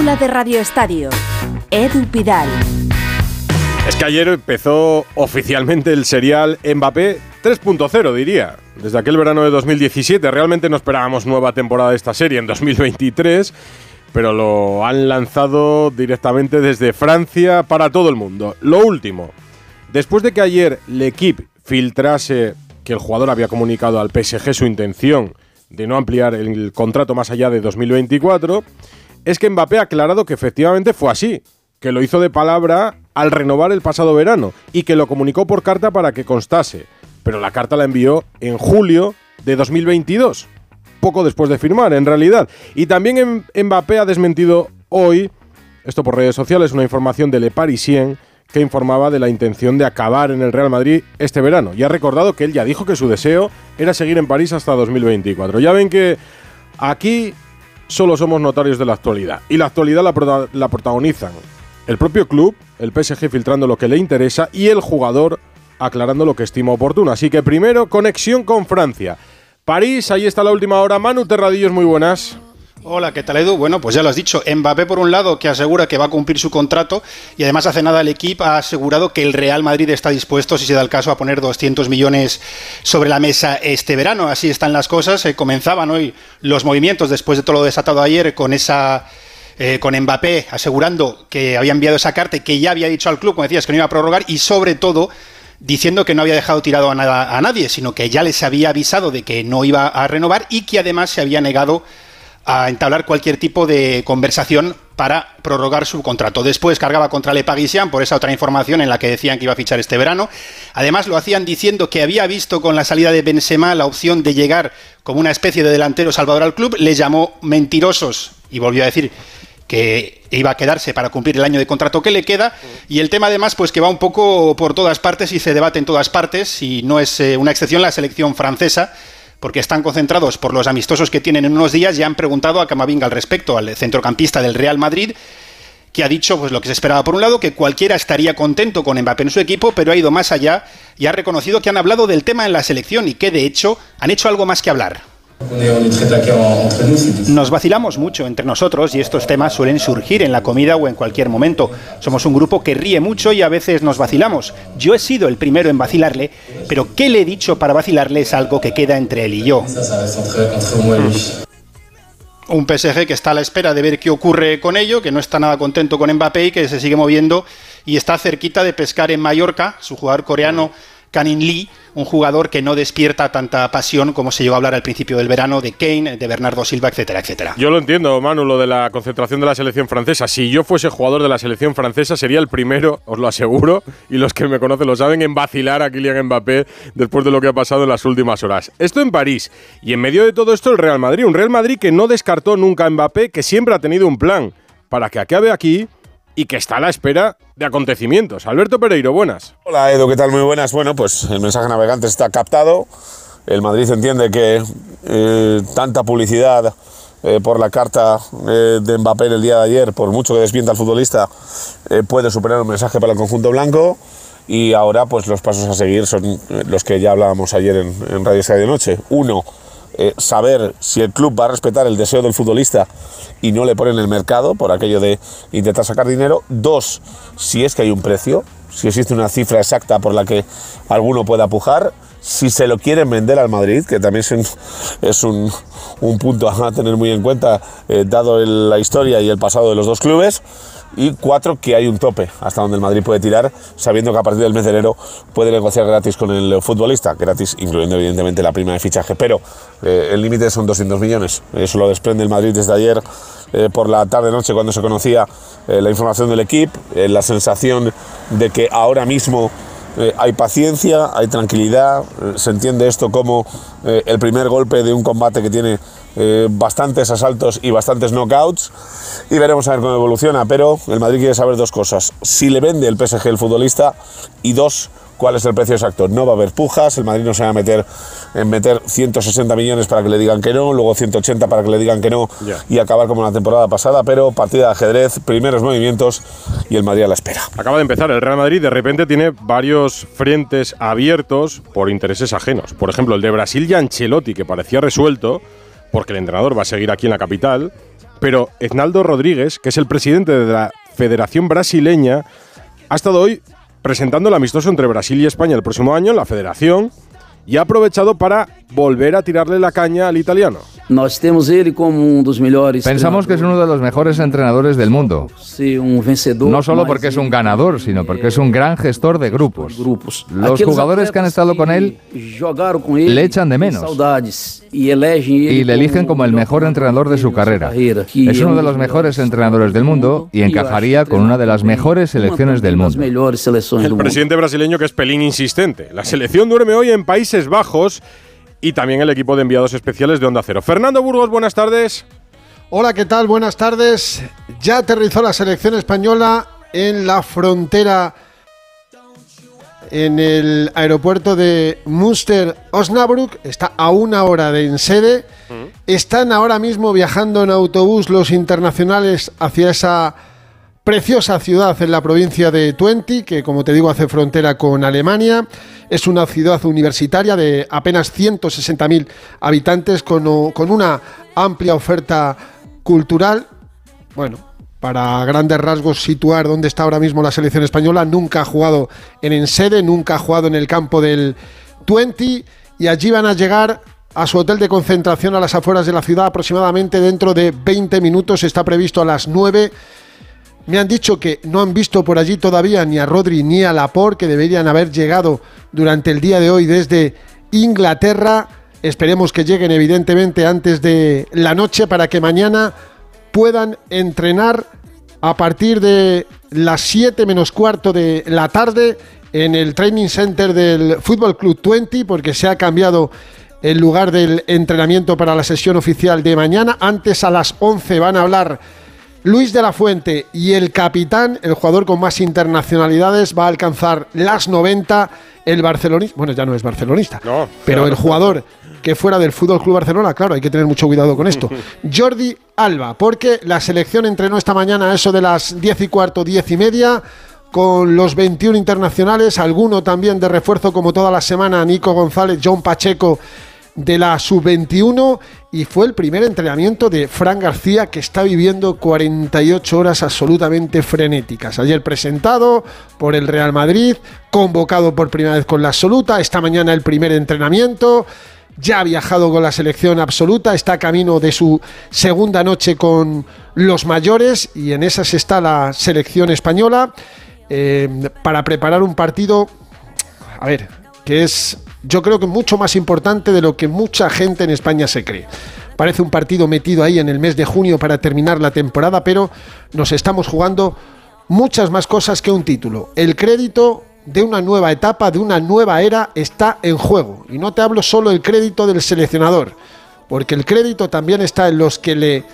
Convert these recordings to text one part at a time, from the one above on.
de Radio Estadio. Edu Pidal. Es que ayer empezó oficialmente el serial Mbappé 3.0, diría. Desde aquel verano de 2017. Realmente no esperábamos nueva temporada de esta serie en 2023, pero lo han lanzado directamente desde Francia para todo el mundo. Lo último, después de que ayer L'Equipe filtrase que el jugador había comunicado al PSG su intención de no ampliar el contrato más allá de 2024, es que Mbappé ha aclarado que efectivamente fue así, que lo hizo de palabra al renovar el pasado verano y que lo comunicó por carta para que constase, pero la carta la envió en julio de 2022, poco después de firmar en realidad. Y también Mbappé ha desmentido hoy, esto por redes sociales, una información de Le Parisien, que informaba de la intención de acabar en el Real Madrid este verano. Y ha recordado que él ya dijo que su deseo era seguir en París hasta 2024. Ya ven que aquí solo somos notarios de la actualidad. Y la actualidad la, protagonizan el propio club, el PSG filtrando lo que le interesa y el jugador aclarando lo que estima oportuno. Así que primero, conexión con Francia. París, ahí está la última hora. Manu Terradillos, muy buenas. Hola, ¿qué tal Edu? Bueno, pues ya lo has dicho, Mbappé por un lado que asegura que va a cumplir su contrato y además hace nada el equipo ha asegurado que el Real Madrid está dispuesto, si se da el caso, a poner 200 millones sobre la mesa este verano. Así están las cosas. Eh, comenzaban hoy los movimientos después de todo lo desatado ayer con esa eh, con Mbappé asegurando que había enviado esa carta y que ya había dicho al club, como decías, que no iba a prorrogar y sobre todo diciendo que no había dejado tirado a, nada, a nadie, sino que ya les había avisado de que no iba a renovar y que además se había negado a entablar cualquier tipo de conversación para prorrogar su contrato. Después cargaba contra Le Parisien por esa otra información en la que decían que iba a fichar este verano. Además lo hacían diciendo que había visto con la salida de Benzema la opción de llegar como una especie de delantero salvador al club, le llamó mentirosos y volvió a decir que iba a quedarse para cumplir el año de contrato que le queda y el tema además pues que va un poco por todas partes y se debate en todas partes y no es eh, una excepción la selección francesa porque están concentrados por los amistosos que tienen en unos días, ya han preguntado a Camavinga al respecto, al centrocampista del Real Madrid, que ha dicho pues lo que se esperaba por un lado, que cualquiera estaría contento con Mbappé en su equipo, pero ha ido más allá y ha reconocido que han hablado del tema en la selección y que de hecho han hecho algo más que hablar. Nos vacilamos mucho entre nosotros y estos temas suelen surgir en la comida o en cualquier momento. Somos un grupo que ríe mucho y a veces nos vacilamos. Yo he sido el primero en vacilarle, pero ¿qué le he dicho para vacilarle es algo que queda entre él y yo? Un PSG que está a la espera de ver qué ocurre con ello, que no está nada contento con Mbappé y que se sigue moviendo y está cerquita de pescar en Mallorca, su jugador coreano Canin Lee, un jugador que no despierta tanta pasión como se llegó a hablar al principio del verano de Kane, de Bernardo Silva, etcétera, etcétera. Yo lo entiendo, Manu, lo de la concentración de la selección francesa. Si yo fuese jugador de la selección francesa, sería el primero, os lo aseguro, y los que me conocen lo saben, en vacilar a Kylian Mbappé después de lo que ha pasado en las últimas horas. Esto en París. Y en medio de todo esto, el Real Madrid. Un Real Madrid que no descartó nunca a Mbappé, que siempre ha tenido un plan para que acabe aquí y que está a la espera de acontecimientos. Alberto Pereiro, buenas. Hola Edu, ¿qué tal? Muy buenas. Bueno, pues el mensaje navegante está captado. El Madrid entiende que eh, tanta publicidad eh, por la carta eh, de Mbappé el día de ayer, por mucho que despienta al futbolista, puede superar un mensaje para el conjunto blanco. Y ahora, pues los pasos a seguir son los que ya hablábamos ayer en, Radio de Noche. Uno, eh, saber si el club va a respetar el deseo del futbolista y no le pone en el mercado por aquello de intentar sacar dinero. Dos, si es que hay un precio, si existe una cifra exacta por la que alguno pueda pujar. Si se lo quieren vender al Madrid, que también es un, punto a tener muy en cuenta, eh, dado la historia y el pasado de los dos clubes y cuatro, que hay un tope hasta donde el Madrid puede tirar, sabiendo que a partir del mes de enero puede negociar gratis con el futbolista, gratis incluyendo evidentemente la prima de fichaje, pero eh, el límite son 200 millones, eso lo desprende el Madrid desde ayer eh, por la tarde-noche cuando se conocía eh, la información del equipo, la sensación de que ahora mismo hay paciencia, hay tranquilidad, se entiende esto como el primer golpe de un combate que tiene eh, bastantes asaltos y bastantes knockouts y veremos a ver cómo evoluciona. Pero el Madrid quiere saber dos cosas: si le vende el PSG el futbolista y dos, cuál es el precio exacto. No va a haber pujas, el Madrid no se va a meter en meter 160 millones para que le digan que no, luego 180 para que le digan que no y acabar como la temporada pasada, pero partida de ajedrez, primeros movimientos y el Madrid a la espera. Acaba de empezar, el Real Madrid de repente tiene varios frentes abiertos por intereses ajenos. Por ejemplo, el de Brasil y Ancelotti, que parecía resuelto, porque el entrenador va a seguir aquí en la capital, pero Eznaldo Rodríguez, que es el presidente de la Federación Brasileña, ha estado hoy presentando el amistoso entre Brasil y España el próximo año en la Federación y ha aprovechado para volver a tirarle la caña al italiano. Nós temos ele como um dos melhores. Pensamos que es uno de los mejores entrenadores del mundo. Sí, un vencedor. No solo porque es un ganador, sino porque es un gran gestor de grupos. grupos. Los jugadores que han estado con él jogaram com ele le echan de menos. Saudades y elegem ele y le eligen como el mejor entrenador de su carrera. Es uno de los mejores entrenadores del mundo y encajaría con una de las mejores selecciones del mundo. El presidente brasileño que es pelín insistente. La selección duerme hoy en Países Bajos y también el equipo de enviados especiales de Onda Cero. Fernando Burgos, buenas tardes. Hola, ¿qué tal? Buenas tardes. Ya aterrizó la selección española en la frontera en el aeropuerto de Münster Osnabrück. Está a una hora de Ensede. Están ahora mismo viajando en autobús los internacionales hacia esa preciosa ciudad en la provincia de Twente, que como te digo hace frontera con Alemania. Es una ciudad universitaria de apenas 160.000 habitantes con, una amplia oferta cultural. Bueno, para grandes rasgos situar dónde está ahora mismo la selección española. Nunca ha jugado en Ensede, nunca ha jugado en el campo del Twente y allí van a llegar a su hotel de concentración a las afueras de la ciudad aproximadamente dentro de 20 minutos. Está previsto a las 9. Me han dicho que no han visto por allí todavía ni a Rodri ni a Laporte, que deberían haber llegado durante el día de hoy desde Inglaterra. Esperemos que lleguen evidentemente antes de la noche para que mañana puedan entrenar a partir de las 7 menos cuarto de la tarde en el training center del Fútbol Club 20 porque se ha cambiado el lugar del entrenamiento para la sesión oficial de mañana. Antes a las 11 van a hablar Luis de la Fuente y el capitán, el jugador con más internacionalidades, va a alcanzar las 90. El barcelonista, bueno, ya no es barcelonista, No, pero el jugador que fuera del Fútbol Club Barcelona, claro, hay que tener mucho cuidado con esto. Jordi Alba, porque la selección entrenó esta mañana a eso de las 10 y cuarto, 10 y media, con los 21 internacionales, alguno también de refuerzo como toda la semana, Nico González, John Pacheco de la sub-21 y fue el primer entrenamiento de Fran García que está viviendo 48 horas absolutamente frenéticas. Ayer presentado por el Real Madrid, convocado por primera vez con la absoluta, esta mañana el primer entrenamiento, ya ha viajado con la selección absoluta, está camino de su segunda noche con los mayores y en esas está la selección española eh, para preparar un partido, a ver, que es yo creo que mucho más importante de lo que mucha gente en España se cree. Parece un partido metido ahí en el mes de junio para terminar la temporada, pero nos estamos jugando muchas más cosas que un título. El crédito de una nueva etapa, de una nueva era, está en juego. Y no te hablo solo del crédito del seleccionador, porque el crédito también está en los que le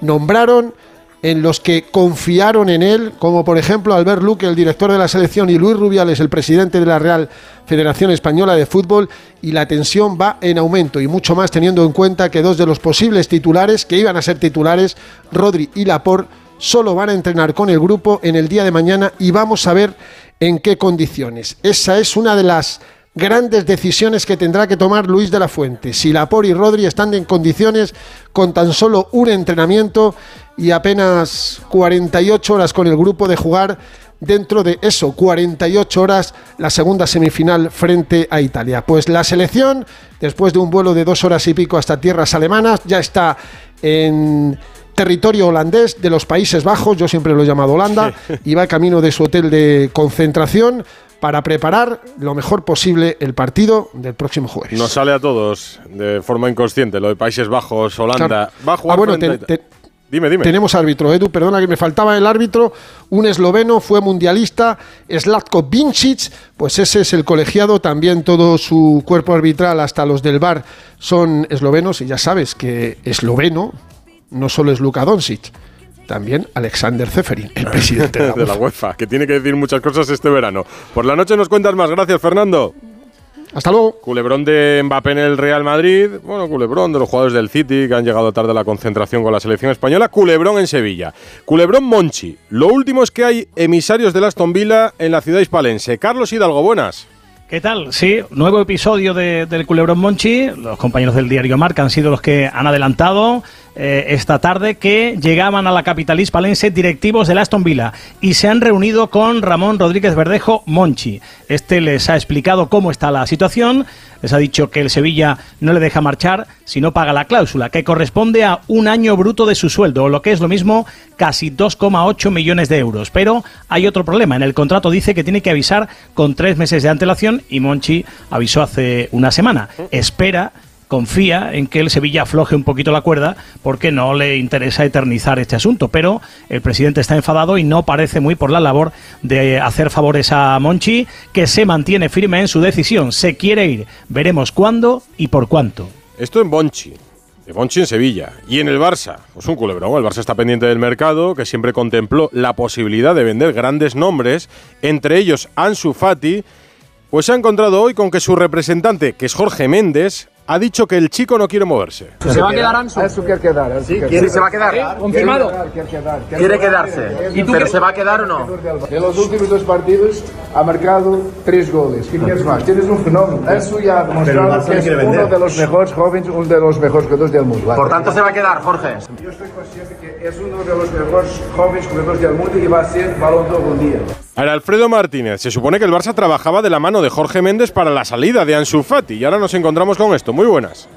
nombraron, en los que confiaron en él, como por ejemplo Albert Luque, el director de la selección, y Luis Rubiales, el presidente de la Real Federación Española de Fútbol, y la tensión va en aumento, y mucho más teniendo en cuenta que dos de los posibles titulares, que iban a ser titulares, Rodri y Laporte, solo van a entrenar con el grupo en el día de mañana y vamos a ver en qué condiciones. Esa es una de las grandes decisiones que tendrá que tomar Luis de la Fuente. Si Laporte y Rodri están en condiciones con tan solo un entrenamiento y apenas 48 horas con el grupo de jugar dentro de eso, 48 horas, la segunda semifinal frente a Italia. Pues la selección, después de un vuelo de dos horas y pico hasta tierras alemanas, ya está en territorio holandés de los Países Bajos, yo siempre lo he llamado Holanda, y va camino de su hotel de concentración para preparar lo mejor posible el partido del próximo jueves. Nos sale a todos de forma inconsciente lo de Países Bajos, Holanda. Claro. Va a jugar Ah, bueno, te- te- Dime, dime. Tenemos árbitro, Edu, perdona que me faltaba el árbitro, un esloveno, fue mundialista, Slatko Vincic, pues ese es el colegiado, también todo su cuerpo arbitral, hasta los del bar, son eslovenos, y ya sabes que esloveno no solo es Luka Doncic, también Alexander Zeferin, el presidente de la de la UEFA. UEFA, que tiene que decir muchas cosas este verano. Por la noche nos cuentas más. Gracias, Fernando. Hasta luego. Culebrón de Mbappé en el Real Madrid. Bueno, culebrón de los jugadores del City que han llegado tarde a la concentración con la selección española. Culebrón en Sevilla. Culebrón Monchi. Lo último es que hay emisarios del Aston Villa en la ciudad hispalense. Carlos Hidalgo, buenas. ¿Qué tal? Sí, nuevo episodio de- del Culebrón Monchi. Los compañeros del diario Marca han sido los que han adelantado. Eh, esta tarde que llegaban a la capital hispalense directivos del Aston Villa y se han reunido con Ramón Rodríguez Verdejo Monchi. Este les ha explicado cómo está la situación, les ha dicho que el Sevilla no le deja marchar si no paga la cláusula, que corresponde a un año bruto de su sueldo, o lo que es lo mismo, casi 2,8 millones de euros. Pero hay otro problema, en el contrato dice que tiene que avisar con tres meses de antelación y Monchi avisó hace una semana. Espera confía en que el Sevilla afloje un poquito la cuerda porque no le interesa eternizar este asunto. Pero el presidente está enfadado y no parece muy por la labor de hacer favores a Monchi, que se mantiene firme en su decisión. Se quiere ir. Veremos cuándo y por cuánto. Esto en Monchi. De Monchi en Sevilla. Y en el Barça. Pues un culebrón. El Barça está pendiente del mercado, que siempre contempló la posibilidad de vender grandes nombres, entre ellos Ansu Fati. Pues se ha encontrado hoy con que su representante, que es Jorge Méndez, ha dicho que el chico no quiere moverse. ¿Se va a quedar Ansu? Ansu quiere quedar. ¿Sí? ¿Quiere, ¿Se va a quedar? ¿Confirmado? Quiere, quedar, quiere quedarse. ¿Y tú ¿Pero se va a quedar o no? En los últimos dos partidos ha marcado tres goles. ¿Qué quieres más? Tienes un fenómeno. Ansu ya ha demostrado que es uno de los mejores jóvenes, uno de los mejores jugadores del mundo. Por tanto, se va a quedar, Jorge. Yo estoy consciente que es uno de los mejores jóvenes jugadores del mundo y va a ser balón de algún día. Ahora, Alfredo Martínez, se supone que el Barça trabajaba de la mano de Jorge Méndez para la salida de Ansu Fati y ahora nos encontramos con esto. Muy buenas.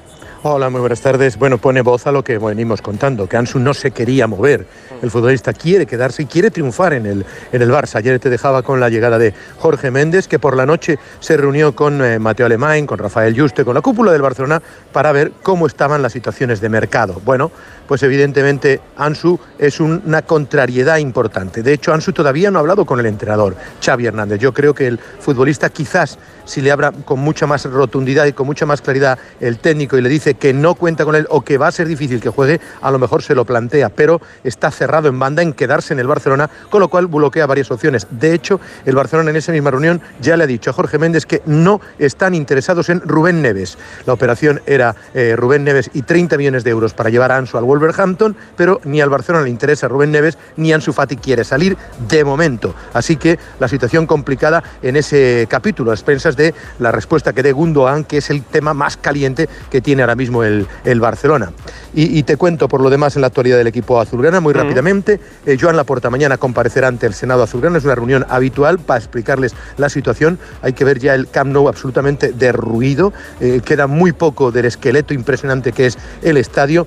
Hola, muy buenas tardes. Bueno, pone voz a lo que venimos contando, que Ansu no se quería mover. El futbolista quiere quedarse y quiere triunfar en el, en el Barça. Ayer te dejaba con la llegada de Jorge Méndez, que por la noche se reunió con eh, Mateo Alemán, con Rafael Juste, con la cúpula del Barcelona, para ver cómo estaban las situaciones de mercado. Bueno, pues evidentemente Ansu es una contrariedad importante. De hecho, Ansu todavía no ha hablado con el entrenador, Xavi Hernández. Yo creo que el futbolista quizás si le habla con mucha más rotundidad y con mucha más claridad el técnico y le dice que no cuenta con él o que va a ser difícil que juegue, a lo mejor se lo plantea, pero está cerrado en banda en quedarse en el Barcelona, con lo cual bloquea varias opciones. De hecho, el Barcelona en esa misma reunión ya le ha dicho a Jorge Méndez que no están interesados en Rubén Neves. La operación era eh, Rubén Neves y 30 millones de euros para llevar a Ansu al Wolverhampton, pero ni al Barcelona le interesa Rubén Neves ni Ansu Fati quiere salir de momento. Así que la situación complicada en ese capítulo, a expensas de la respuesta que dé Gundogan, que es el tema más caliente que tiene ahora mismo el, el Barcelona. Y, y, te cuento por lo demás en la actualidad del equipo azulgrana muy rápidamente. Eh, Joan Laporta mañana comparecerá ante el Senado azulgrana, es una reunión habitual para explicarles la situación. Hay que ver ya el Camp Nou absolutamente derruido, eh, queda muy poco del esqueleto impresionante que es el estadio.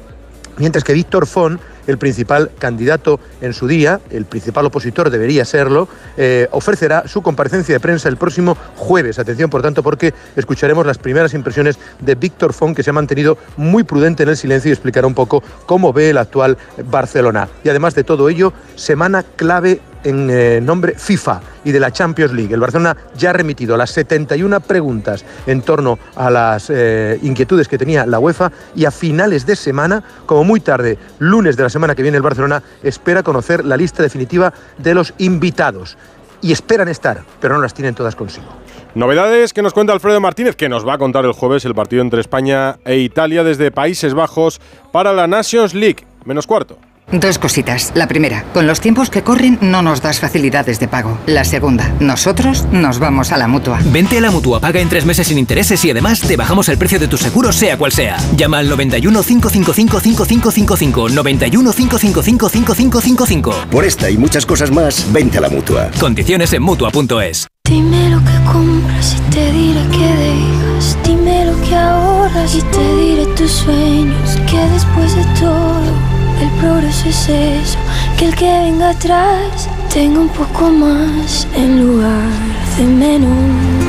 Mientras que Víctor Font el principal candidato en su día, el principal opositor debería serlo, eh, ofrecerá su comparecencia de prensa el próximo jueves. Atención, por tanto, porque escucharemos las primeras impresiones de Víctor Font, que se ha mantenido muy prudente en el silencio y explicará un poco cómo ve el actual Barcelona. Y además de todo ello, semana clave en eh, nombre FIFA y de la Champions League. El Barcelona ya ha remitido las 71 preguntas en torno a las eh, inquietudes que tenía la UEFA y a finales de semana, como muy tarde, lunes de la semana que viene, el Barcelona espera conocer la lista definitiva de los invitados. Y esperan estar, pero no las tienen todas consigo. Novedades que nos cuenta Alfredo Martínez, que nos va a contar el jueves el partido entre España e Italia desde Países Bajos para la Nations League. Menos cuarto. Dos cositas. La primera, con los tiempos que corren no nos das facilidades de pago. La segunda, nosotros nos vamos a la mutua. Vente a la mutua, paga en tres meses sin intereses y además te bajamos el precio de tu seguro, sea cual sea. Llama al 91 555 5555. 91 555 5555. Por esta y muchas cosas más, vente a la mutua. Condiciones en mutua.es. Dime lo que compras y te diré que dejas. Dime lo que ahorras y te diré tus sueños. Que después de todo el progreso es eso, que el que venga atrás tenga un poco más en lugar de menos.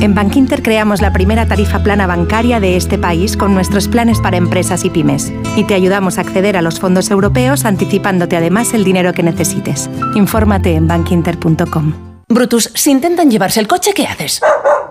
En Bankinter creamos la primera tarifa plana bancaria de este país con nuestros planes para empresas y pymes. Y te ayudamos a acceder a los fondos europeos anticipándote además el dinero que necesites. Infórmate en bankinter.com. Brutus, si intentan llevarse el coche, ¿qué haces?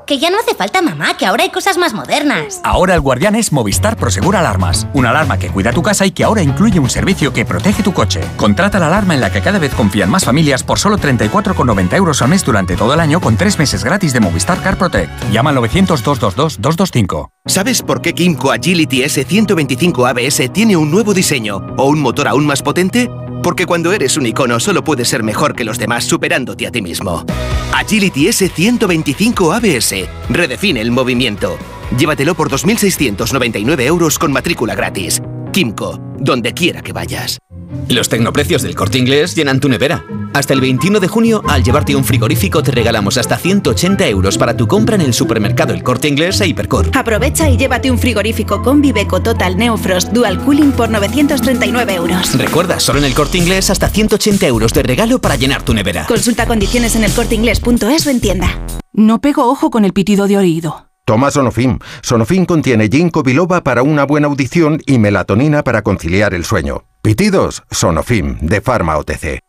Que ya no hace falta mamá, que ahora hay cosas más modernas. Ahora el guardián es Movistar Prosegur Alarmas. Una alarma que cuida tu casa y que ahora incluye un servicio que protege tu coche. Contrata la alarma en la que cada vez confían más familias por solo 34,90 euros al mes durante todo el año con tres meses gratis de Movistar Car Protect. Llama al 900-222-225. ¿Sabes por qué Kimco Agility S125 ABS tiene un nuevo diseño o un motor aún más potente? Porque cuando eres un icono solo puedes ser mejor que los demás superándote a ti mismo. Agility S125 ABS. Redefine el movimiento. Llévatelo por 2.699 euros con matrícula gratis. Kimco, donde quiera que vayas. Los tecnoprecios del corte inglés llenan tu nevera. Hasta el 21 de junio, al llevarte un frigorífico, te regalamos hasta 180 euros para tu compra en el supermercado El Corte Inglés e Hipercor. Aprovecha y llévate un frigorífico con Viveco Total Neofrost Dual Cooling por 939 euros. Recuerda, solo en el corte inglés hasta 180 euros de regalo para llenar tu nevera. Consulta condiciones en elcorteinglés.es o en tienda. No pego ojo con el pitido de oído. Toma Sonofim. Sonofim contiene ginkgo biloba para una buena audición y melatonina para conciliar el sueño. Pitidos, Sonofim, de Pharma OTC.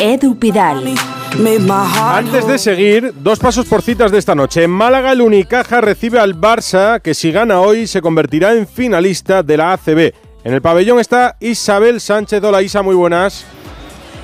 Edu Pidal. Antes de seguir, dos pasos por citas de esta noche. En Málaga, el Unicaja recibe al Barça, que si gana hoy se convertirá en finalista de la ACB. En el pabellón está Isabel Sánchez. Hola muy buenas.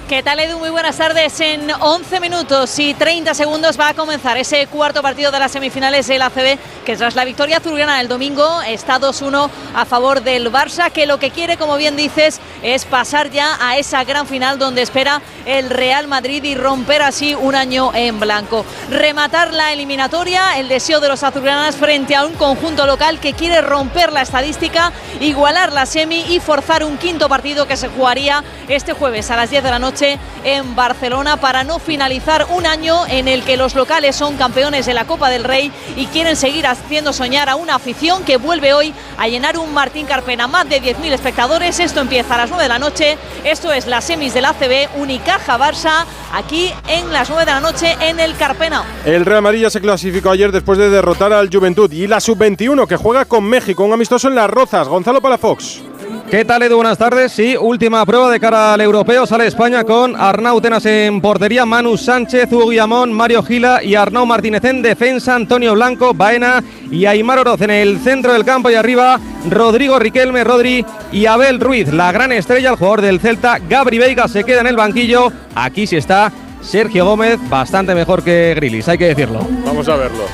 ¿Qué tal Edu? Muy buenas tardes. En 11 minutos y 30 segundos va a comenzar ese cuarto partido de las semifinales del ACB, que tras la victoria azulgrana el domingo está 2-1 a favor del Barça, que lo que quiere, como bien dices, es pasar ya a esa gran final donde espera el Real Madrid y romper así un año en blanco. Rematar la eliminatoria, el deseo de los azulgranas frente a un conjunto local que quiere romper la estadística, igualar la semi y forzar un quinto partido que se jugaría este jueves a las 10 de la noche en Barcelona para no finalizar un año en el que los locales son campeones de la Copa del Rey y quieren seguir haciendo soñar a una afición que vuelve hoy a llenar un Martín Carpena. Más de 10.000 espectadores. Esto empieza a las 9 de la noche. Esto es las semis del ACB, Unicaja Barça, aquí en las 9 de la noche en el Carpena. El Real Madrid ya se clasificó ayer después de derrotar al Juventud y la Sub-21 que juega con México, un amistoso en Las Rozas. Gonzalo Palafox. ¿Qué tal, Edu? Buenas tardes. Sí, última prueba de cara al europeo. Sale España con Arnau Tenas en portería, Manu Sánchez, Hugo Guillamón, Mario Gila y Arnau Martínez en defensa, Antonio Blanco, Baena y Aymar Oroz en el centro del campo y arriba Rodrigo Riquelme, Rodri y Abel Ruiz. La gran estrella, el jugador del Celta, Gabri Veiga, se queda en el banquillo. Aquí sí está Sergio Gómez, bastante mejor que Grilis, hay que decirlo. Vamos a verlo.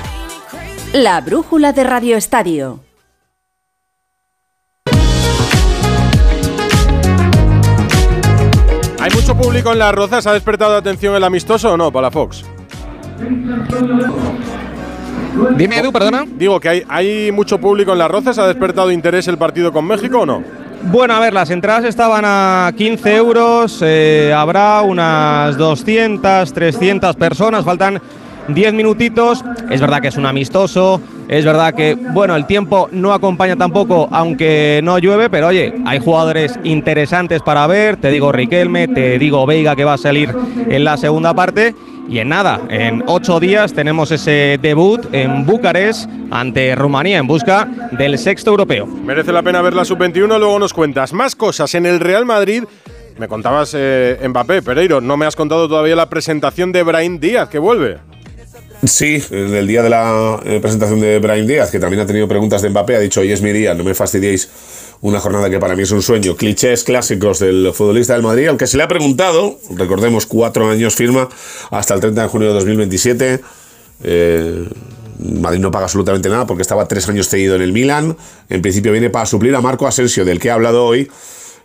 La brújula de Radio Estadio. ¿Hay mucho público en Las Rozas? ¿Ha despertado atención el amistoso o no, Palafox? Dime, Edu, perdona. Digo que hay, hay mucho público en Las Rozas. ¿Ha despertado interés el partido con México o no? Bueno, a ver, las entradas estaban a 15 euros. eh, habrá unas 200, 300 personas. Faltan 10 minutitos. Es verdad que es un amistoso. Es verdad que, bueno, el tiempo no acompaña tampoco, aunque no llueve, pero oye, hay jugadores interesantes para ver. Te digo Riquelme, te digo Veiga que va a salir en la segunda parte. Y en nada, en ocho días tenemos ese debut en Bucarest ante Rumanía en busca del sexto europeo. Merece la pena ver la sub-21, luego nos cuentas más cosas. En el Real Madrid, me contabas eh, Mbappé, Pereiro, no me has contado todavía la presentación de Brahim Díaz, que vuelve. Sí, en el día de la eh, presentación de Brian Díaz, que también ha tenido preguntas de Mbappé, ha dicho, hoy es mi día, no me fastidiéis una jornada que para mí es un sueño. Clichés clásicos del futbolista del Madrid, aunque se le ha preguntado, recordemos, cuatro años firma hasta el 30 de junio de 2027. Eh, Madrid no paga absolutamente nada porque estaba tres años cedido en el Milan. En principio viene para suplir a Marco Asensio, del que ha hablado hoy,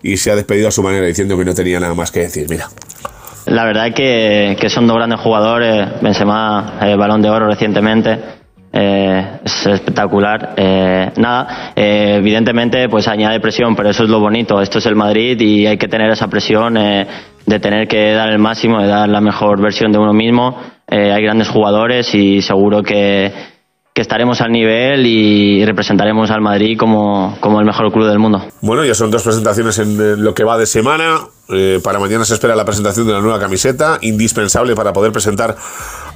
y se ha despedido a su manera diciendo que no tenía nada más que decir. Mira. La verdad es que, que son dos grandes jugadores. Benzema, eh, balón de oro recientemente. Eh, es espectacular. Eh, nada, eh, evidentemente pues añade presión, pero eso es lo bonito. Esto es el Madrid y hay que tener esa presión eh, de tener que dar el máximo, de dar la mejor versión de uno mismo. Eh, hay grandes jugadores y seguro que, que estaremos al nivel y representaremos al Madrid como, como el mejor club del mundo. Bueno, ya son dos presentaciones en eh, lo que va de semana. Eh, para mañana se espera la presentación de la nueva camiseta, indispensable para poder presentar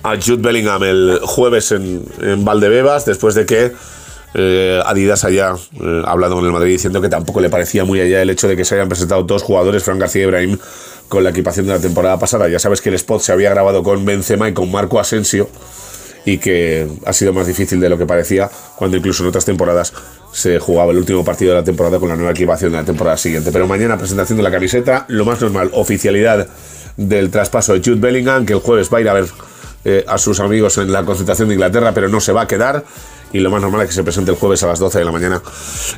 a Jude Bellingham el jueves en, en Valdebebas, después de que eh, Adidas haya eh, hablado con el Madrid diciendo que tampoco le parecía muy allá el hecho de que se hayan presentado dos jugadores, Fran García y Ibrahim, con la equipación de la temporada pasada. Ya sabes que el spot se había grabado con Benzema y con Marco Asensio y que ha sido más difícil de lo que parecía cuando incluso en otras temporadas se jugaba el último partido de la temporada con la nueva equipación de la temporada siguiente. Pero mañana presentación de la camiseta, lo más normal, oficialidad del traspaso de Jude Bellingham, que el jueves va a ir a ver eh, a sus amigos en la concentración de Inglaterra, pero no se va a quedar y lo más normal es que se presente el jueves a las 12 de la mañana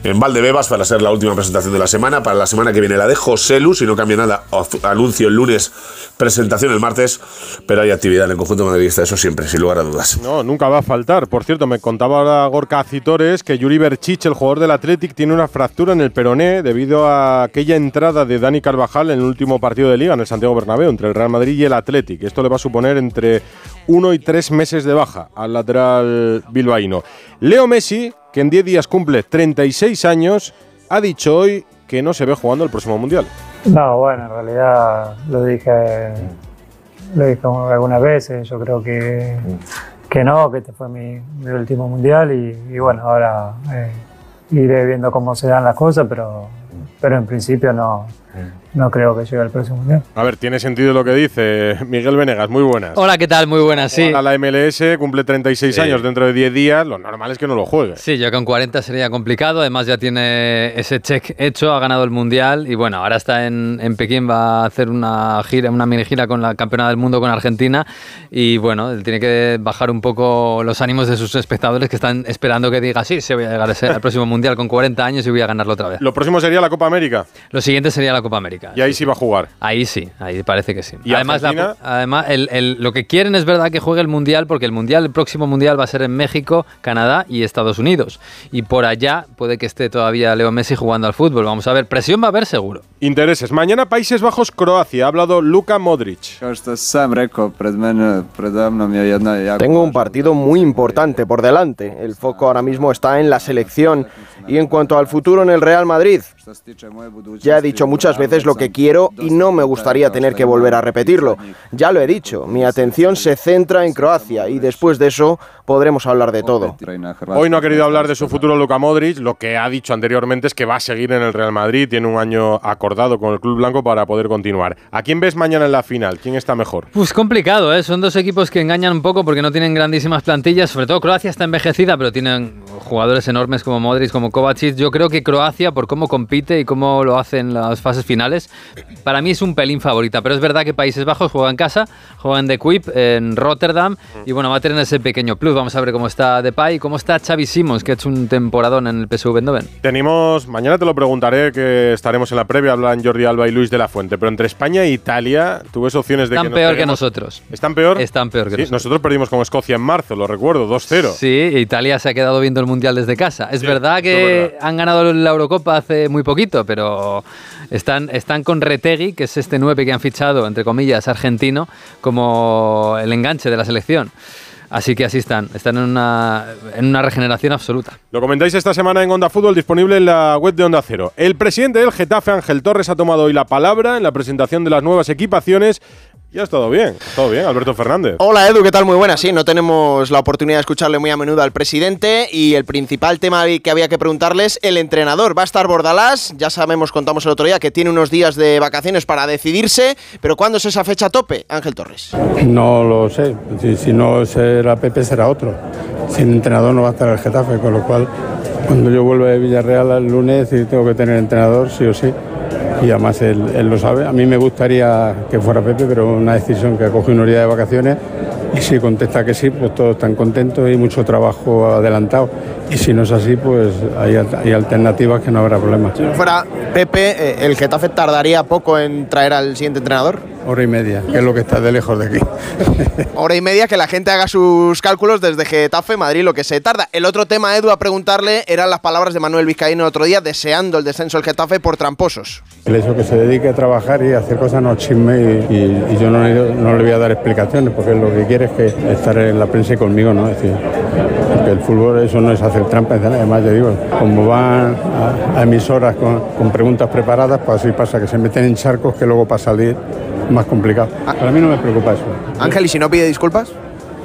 en Valdebebas para ser la última presentación de la semana. Para la semana que viene la de José si no cambia nada, anuncio el lunes, presentación el martes, pero hay actividad en el conjunto madridista, eso siempre, sin lugar a dudas. No, nunca va a faltar. Por cierto, me contaba ahora Gorka Citores que Yuri Berchich, el jugador del Athletic, tiene una fractura en el peroné debido a aquella entrada de Dani Carvajal en el último partido de liga en el Santiago Bernabéu entre el Real Madrid y el Athletic. Esto le va a suponer entre uno y tres meses de baja al lateral bilbaíno. Leo Messi, que en 10 días cumple 36 años, ha dicho hoy que no se ve jugando el próximo Mundial. No, bueno, en realidad lo dije, lo dije algunas veces, yo creo que, que no, que este fue mi, último Mundial y, bueno, ahora eh, iré viendo cómo se dan las cosas, pero, pero en principio no, no creo que llegue al próximo mundial. A ver, tiene sentido lo que dice Miguel Venegas, muy buenas. Hola, ¿qué tal? Muy buenas, sí. la MLS cumple 36 años dentro de 10 días, lo normal es que no lo juegue. Sí, ya con 40 sería complicado, además ya tiene ese check hecho, ha ganado el mundial y bueno, ahora está en, en Pekín, va a hacer una gira, una mini gira con la campeona del mundo con Argentina y bueno, él tiene que bajar un poco los ánimos de sus espectadores que están esperando que diga, sí, se voy a llegar al próximo mundial con 40 años y voy a ganarlo otra vez. Lo próximo sería la Copa América. Lo siguiente sería la Copa América. Y ahí sí va a jugar. Ahí sí, ahí parece que sí. ¿Y además, además lo que quieren es verdad que juegue el Mundial, porque el Mundial, el próximo Mundial va a ser en México, Canadá y Estados Unidos. Y por allá puede que esté todavía Leo Messi jugando al fútbol. Vamos a ver, presión va a haber seguro. Intereses. Mañana Países Bajos, Croacia. Ha hablado Luka Modric. Tengo un partido muy importante por delante. El foco ahora mismo está en la selección. Y en cuanto al futuro en el Real Madrid, ya he dicho muchas veces lo que quiero y no me gustaría tener que volver a repetirlo. Ya lo he dicho, mi atención se centra en Croacia y después de eso podremos hablar de todo. Hoy no ha querido hablar de su futuro Luka Modric, lo que ha dicho anteriormente es que va a seguir en el Real Madrid, tiene un año acordado con el Club Blanco para poder continuar. ¿A quién ves mañana en la final? ¿Quién está mejor? Pues complicado, ¿eh? son dos equipos que engañan un poco porque no tienen grandísimas plantillas, sobre todo Croacia está envejecida, pero tienen jugadores enormes como Modric, como Kovacic. Yo creo que Croacia, por cómo compite y cómo lo hace en las fases finales, para mí es un pelín favorita, pero es verdad que Países Bajos juega en casa, juega en The Quip, en Rotterdam, y bueno, va a tener ese pequeño plus. Vamos a ver cómo está Depay cómo está Xavi Simons, que ha hecho un temporadón en el PSV Eindhoven. Tenemos, mañana te lo preguntaré, que estaremos en la previa, hablan Jordi Alba y Luis de la Fuente, pero entre España e Italia, ¿tú ves opciones de Están que peor que nosotros. ¿Están peor? Están peor que nosotros. Nosotros perdimos con Escocia en marzo, lo recuerdo, 2-0. Sí, Italia se ha quedado viendo el Mundial desde casa. Es verdad que han ganado la Eurocopa hace muy poquito, pero están, están con Retegui, que es este 9 que han fichado, entre comillas, argentino, como el enganche de la selección. Así que así están, están en una, en una regeneración absoluta. Lo comentáis esta semana en Onda Fútbol, disponible en la web de Onda Cero. El presidente del Getafe, Ángel Torres, ha tomado hoy la palabra en la presentación de las nuevas equipaciones ya ha estado bien, todo bien, Alberto Fernández. Hola Edu, ¿qué tal? Muy buena. Sí, no tenemos la oportunidad de escucharle muy a menudo al presidente y el principal tema que había que preguntarles, el entrenador. Va a estar Bordalás, ya sabemos, contamos el otro día, que tiene unos días de vacaciones para decidirse, pero ¿cuándo es esa fecha tope, Ángel Torres? No lo sé, si, no será Pepe será otro. Sin entrenador no va a estar el Getafe, con lo cual cuando yo vuelva de Villarreal el lunes y tengo que tener entrenador, sí o sí y además él, lo sabe. A mí me gustaría que fuera Pepe, pero una decisión que cogido unos días de vacaciones y si contesta que sí, pues todos están contentos y mucho trabajo adelantado. Y si no es así, pues hay, hay alternativas que no habrá problema. Si no fuera Pepe, eh, ¿el Getafe tardaría poco en traer al siguiente entrenador? Hora y media, que es lo que está de lejos de aquí. Hora y media que la gente haga sus cálculos desde Getafe, Madrid, lo que se tarda. El otro tema, Edu, a preguntarle eran las palabras de Manuel Vizcaíno el otro día, deseando el descenso del Getafe por tramposos. El hecho que se dedique a trabajar y a hacer cosas no chisme y, yo no, no, le voy a dar explicaciones porque lo que quiere es que estar en la prensa y conmigo, ¿no? Es decir, el fútbol eso no es hacer trampas, además ya digo, como van a, emisoras con, con, preguntas preparadas, pues así pasa, que se meten en charcos que luego para salir más complicado. Ah. Para mí no me preocupa eso. Ángel, ¿y si no pide disculpas?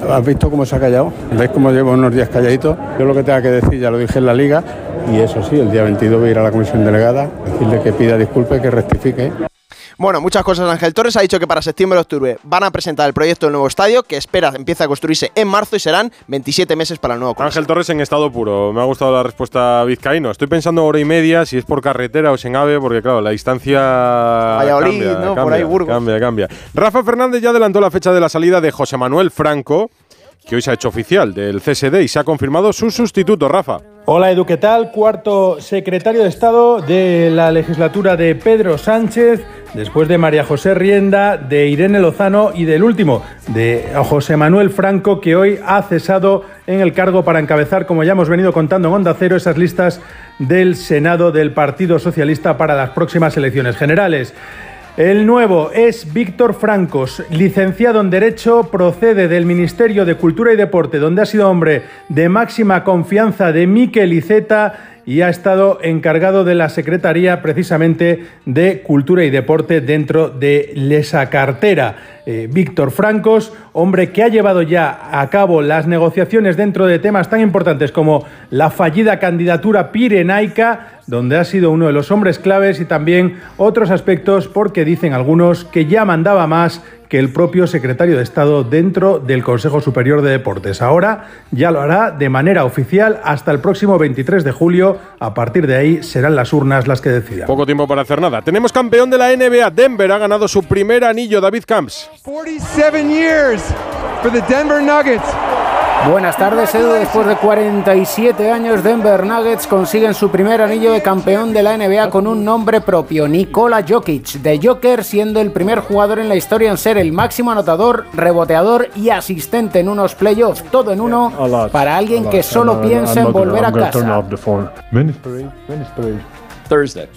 ¿Has visto cómo se ha callado? ¿Veis cómo llevo unos días calladito? Yo lo que tenga que decir ya lo dije en la liga y eso sí, el día 22 voy a ir a la comisión delegada, decirle que pida disculpas y que rectifique. Bueno, muchas cosas. Ángel Torres ha dicho que para septiembre o octubre van a presentar el proyecto del nuevo estadio, que espera empiece a construirse en marzo y serán 27 meses para el nuevo Ángel Torres en estado puro. Me ha gustado la respuesta vizcaíno. Estoy pensando hora y media si es por carretera o es en AVE, porque claro, la distancia. Valladolid, cambia, ¿no? Cambia, Por ahí, Burgos. Cambia, cambia. Rafa Fernández ya adelantó la fecha de la salida de José Manuel Franco, que hoy se ha hecho oficial del CSD y se ha confirmado su sustituto, Rafa. Hola Edu, ¿qué tal? Cuarto secretario de Estado de la legislatura de Pedro Sánchez, después de María José Rienda, de Irene Lozano y del último, de José Manuel Franco, que hoy ha cesado en el cargo para encabezar, como ya hemos venido contando en Onda Cero, esas listas del Senado del Partido Socialista para las próximas elecciones generales. El nuevo es Víctor Francos, licenciado en Derecho, procede del Ministerio de Cultura y Deporte, donde ha sido hombre de máxima confianza de Miquel Iceta y ha estado encargado de la Secretaría precisamente de Cultura y Deporte dentro de esa cartera. Eh, Víctor Francos, hombre que ha llevado ya a cabo las negociaciones dentro de temas tan importantes como la fallida candidatura pirenaica, donde ha sido uno de los hombres claves y también otros aspectos porque dicen algunos que ya mandaba más que el propio secretario de Estado dentro del Consejo Superior de Deportes. Ahora ya lo hará de manera oficial hasta el próximo 23 de julio. A partir de ahí serán las urnas las que decidan. Poco tiempo para hacer nada. Tenemos campeón de la NBA. Denver ha ganado su primer anillo, David Camps. 47 years for the Denver Nuggets. Buenas tardes, Edu. Después de 47 años, Denver Nuggets consiguen su primer anillo de campeón de la NBA con un nombre propio, Nikola Jokic, de Joker, siendo el primer jugador en la historia en ser el máximo anotador, reboteador y asistente en unos playoffs, todo en uno, para alguien que solo piensa en volver a casa. Thursday.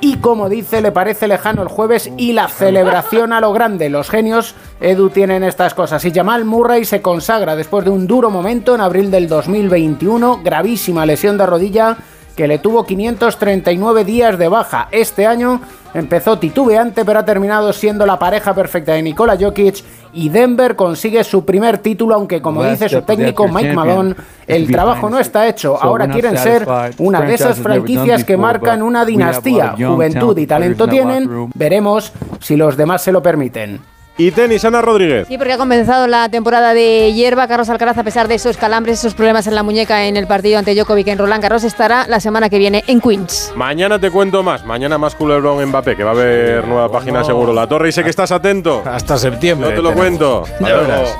Y como dice, le parece lejano el jueves y la celebración a lo grande. Los genios Edu tienen estas cosas. Y Jamal Murray se consagra después de un duro momento en abril del 2021, gravísima lesión de rodilla que le tuvo 539 días de baja. Este año empezó titubeante, pero ha terminado siendo la pareja perfecta de Nikola Jokic y Denver consigue su primer título, aunque como dice su técnico Mike Malone, el trabajo no está hecho. Ahora quieren ser una de esas franquicias que marcan una dinastía. Juventud y talento tienen. Veremos si los demás se lo permiten. Y tenis, Ana Rodríguez. Sí, porque ha comenzado la temporada de hierba. Carlos Alcaraz, a pesar de esos calambres, esos problemas en la muñeca en el partido ante Djokovic en Roland Garros, estará la semana que viene en Queens. Mañana te cuento más. Mañana más culebrón Mbappé, que va a haber nueva página seguro. La Torre, y sé que estás atento. Hasta septiembre. No te lo tenemos. cuento. Ya Hasta verás. luego.